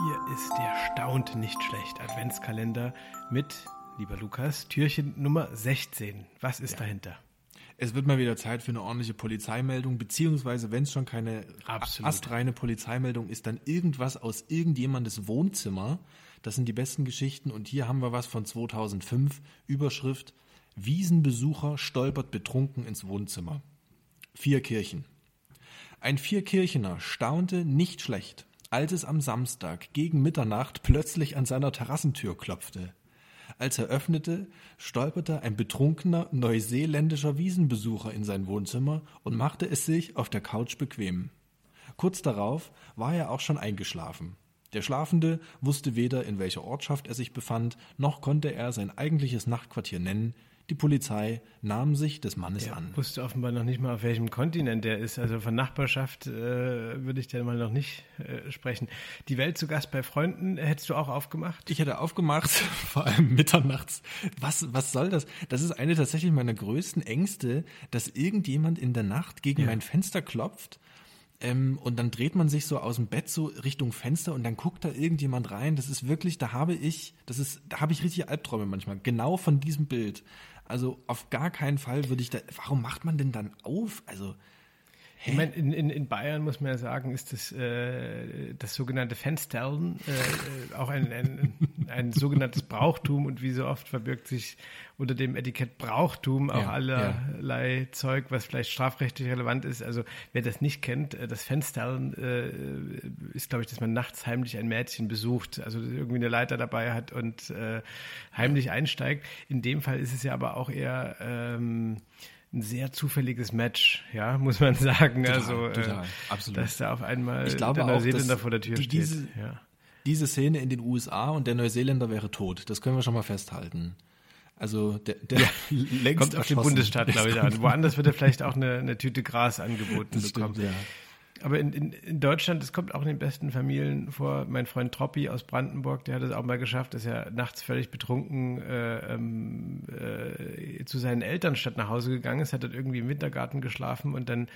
Hier ist der staunt nicht schlecht Adventskalender mit, lieber Lukas, Türchen Nummer 16. Was ist ja. dahinter? Es wird mal wieder Zeit für eine ordentliche Polizeimeldung, beziehungsweise wenn es schon keine Absolut. astreine Polizeimeldung ist, dann irgendwas aus irgendjemandes Wohnzimmer. Das sind die besten Geschichten und hier haben wir was von 2005. Überschrift Wiesenbesucher stolpert betrunken ins Wohnzimmer. Vier Kirchen. Ein Vierkirchener staunte nicht schlecht als es am Samstag gegen Mitternacht plötzlich an seiner Terrassentür klopfte. Als er öffnete, stolperte ein betrunkener neuseeländischer Wiesenbesucher in sein Wohnzimmer und machte es sich auf der Couch bequem. Kurz darauf war er auch schon eingeschlafen. Der Schlafende wusste weder, in welcher Ortschaft er sich befand, noch konnte er sein eigentliches Nachtquartier nennen, die Polizei nahm sich des Mannes er an. wusste offenbar noch nicht mal, auf welchem Kontinent er ist. Also von Nachbarschaft äh, würde ich dann mal noch nicht äh, sprechen. Die Welt zu Gast bei Freunden hättest du auch aufgemacht? Ich hätte aufgemacht, vor allem mitternachts. Was, was soll das? Das ist eine tatsächlich meiner größten Ängste, dass irgendjemand in der Nacht gegen ja. mein Fenster klopft ähm, und dann dreht man sich so aus dem Bett so Richtung Fenster und dann guckt da irgendjemand rein. Das ist wirklich, da habe ich, das ist, da habe ich richtig Albträume manchmal. Genau von diesem Bild. Also auf gar keinen Fall würde ich da. Warum macht man denn dann auf? Also? Ich meine, in, in, in Bayern muss man ja sagen, ist das, äh, das sogenannte Fensterlen äh, äh, auch ein, ein, ein sogenanntes Brauchtum und wie so oft verbirgt sich unter dem Etikett Brauchtum auch ja, allerlei ja. Zeug, was vielleicht strafrechtlich relevant ist. Also wer das nicht kennt, äh, das Fensterlen äh, ist, glaube ich, dass man nachts heimlich ein Mädchen besucht, also irgendwie eine Leiter dabei hat und äh, heimlich einsteigt. In dem Fall ist es ja aber auch eher ähm, ein sehr zufälliges Match, ja, muss man sagen. Total, also, äh, total, äh, absolut. Dass da auf einmal ich glaube der Neuseeländer auch, vor der Tür die, steht. Diese, ja. diese Szene in den USA und der Neuseeländer wäre tot. Das können wir schon mal festhalten. Also der, der ja, längst kommt auf den Bundesstaat, glaube ich, an. Woanders wird er vielleicht auch eine, eine Tüte Gras angeboten das bekommen. Stimmt, ja. Aber in, in, in Deutschland, das kommt auch in den besten Familien vor. Mein Freund Troppi aus Brandenburg, der hat es auch mal geschafft, dass er nachts völlig betrunken äh, ähm, äh, zu seinen Eltern statt nach Hause gegangen ist, hat dort irgendwie im Wintergarten geschlafen und dann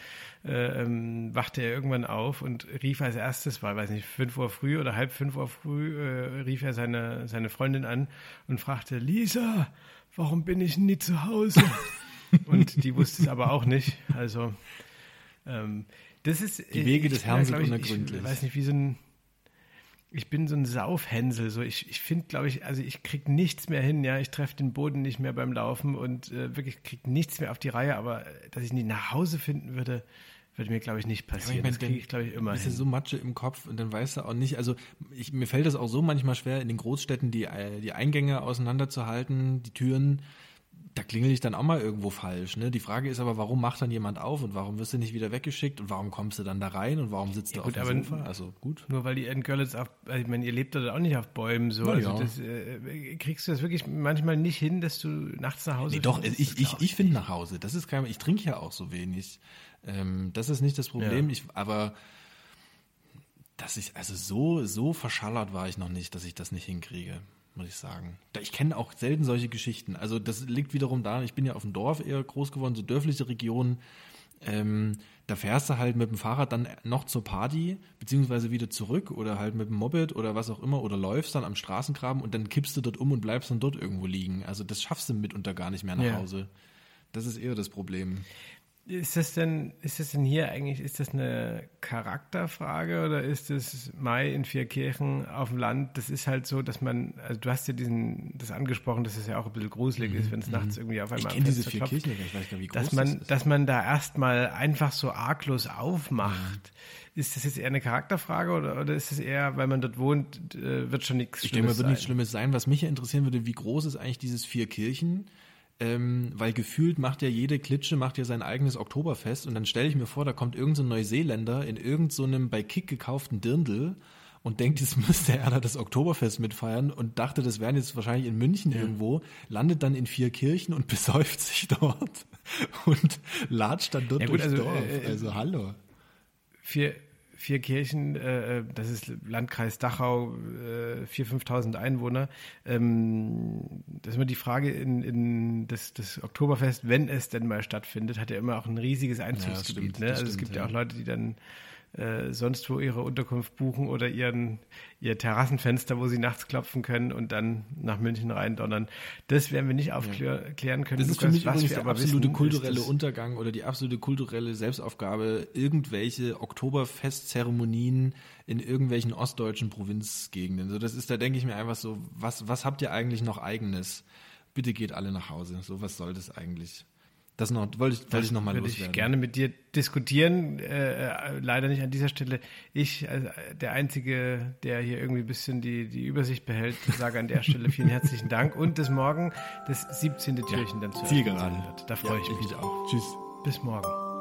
äh, ähm, wachte er irgendwann auf und rief als erstes, war weiß nicht, fünf Uhr früh oder halb fünf Uhr früh, äh, rief er seine, seine Freundin an und fragte, Lisa, warum bin ich nie zu Hause? und die wusste es aber auch nicht. Also ähm, das ist, die Wege des Herrn sind unergründlich. Ich weiß nicht, wie so ein. Ich bin so ein Saufhänsel. So ich, ich finde, glaube ich, also ich kriege nichts mehr hin. Ja, ich treffe den Boden nicht mehr beim Laufen und äh, wirklich kriege nichts mehr auf die Reihe. Aber äh, dass ich nie nach Hause finden würde, würde mir, glaube ich, nicht passieren. Ja, ich mein, das kriege ich, glaube ich, immer hin. so Matsche im Kopf und dann weißt du auch nicht, also ich, mir fällt es auch so manchmal schwer, in den Großstädten die, äh, die Eingänge auseinanderzuhalten, die Türen da klingel ich dann auch mal irgendwo falsch. Ne? Die Frage ist aber, warum macht dann jemand auf und warum wirst du nicht wieder weggeschickt und warum kommst du dann da rein und warum sitzt ja, du gut, auf dem Sofa? Also gut. Nur weil die in Görlitz auf, also ich meine, ihr lebt da auch nicht auf Bäumen so. Na, also ja. das, äh, kriegst du das wirklich manchmal nicht hin, dass du nachts nach Hause nee, doch, ich, ich, ich, ich finde nach Hause. Das ist kein, ich trinke ja auch so wenig. Ähm, das ist nicht das Problem. Ja. Ich, aber dass ich, also so, so verschallert war ich noch nicht, dass ich das nicht hinkriege muss ich sagen. Ich kenne auch selten solche Geschichten. Also das liegt wiederum daran, ich bin ja auf dem Dorf eher groß geworden, so dörfliche Regionen. Ähm, da fährst du halt mit dem Fahrrad dann noch zur Party, beziehungsweise wieder zurück oder halt mit dem Moped oder was auch immer oder läufst dann am Straßengraben und dann kippst du dort um und bleibst dann dort irgendwo liegen. Also das schaffst du mitunter gar nicht mehr nach ja. Hause. Das ist eher das Problem. Ist das denn, ist das denn hier eigentlich, ist das eine Charakterfrage oder ist das Mai in vier Kirchen auf dem Land? Das ist halt so, dass man, also du hast ja diesen, das angesprochen, dass es ja auch ein bisschen gruselig mhm. ist, wenn es mhm. nachts irgendwie auf einmal Ich diese vier Kirchen, ich weiß gar nicht, wie groß dass man, das ist. Dass man da erstmal einfach so arglos aufmacht. Mhm. Ist das jetzt eher eine Charakterfrage oder, oder ist es eher, weil man dort wohnt, äh, wird schon nichts Schlimmes Ich denke, wird nichts Schlimmes sein. Was mich interessieren würde, wie groß ist eigentlich dieses vier Kirchen? Ähm, weil gefühlt macht ja jede Klitsche macht ja sein eigenes Oktoberfest und dann stelle ich mir vor, da kommt irgendein so Neuseeländer in irgendeinem so bei Kick gekauften Dirndl und denkt, jetzt müsste er da das Oktoberfest mitfeiern und dachte, das wären jetzt wahrscheinlich in München ja. irgendwo, landet dann in vier Kirchen und besäuft sich dort und latscht dann dort ja, gut, durchs also, Dorf. Äh, also hallo. Vier, vier Kirchen, äh, äh, das ist Landkreis Dachau, äh, 4.000, 5.000 Einwohner. Ähm, das ist immer die Frage in, in das, das Oktoberfest, wenn es denn mal stattfindet, hat ja immer auch ein riesiges Einzugsgebiet. Ja, stimmt, ne? Also stimmt, es gibt ja, ja auch Leute, die dann äh, sonst wo ihre Unterkunft buchen oder ihren, ihr Terrassenfenster, wo sie nachts klopfen können und dann nach München reindonnern. Das werden wir nicht aufklären ja. können. Das ist Lukas, für mich übrigens der absolute wissen, kulturelle Untergang oder die absolute kulturelle Selbstaufgabe, irgendwelche Oktoberfestzeremonien in irgendwelchen ostdeutschen Provinzgegenden. So, das ist, da denke ich mir einfach so, was, was habt ihr eigentlich noch eigenes? Bitte geht alle nach Hause. So was soll das eigentlich? Das noch, wollte ich, wollte ich noch mal würde loswerden. ich gerne mit dir diskutieren. Äh, äh, leider nicht an dieser Stelle. Ich, äh, der Einzige, der hier irgendwie ein bisschen die, die Übersicht behält, sage an der Stelle vielen herzlichen Dank und bis morgen das 17. Türchen ja, dann zu Zielgerade. Da freue ja, ich mich auch. Tschüss. Bis morgen.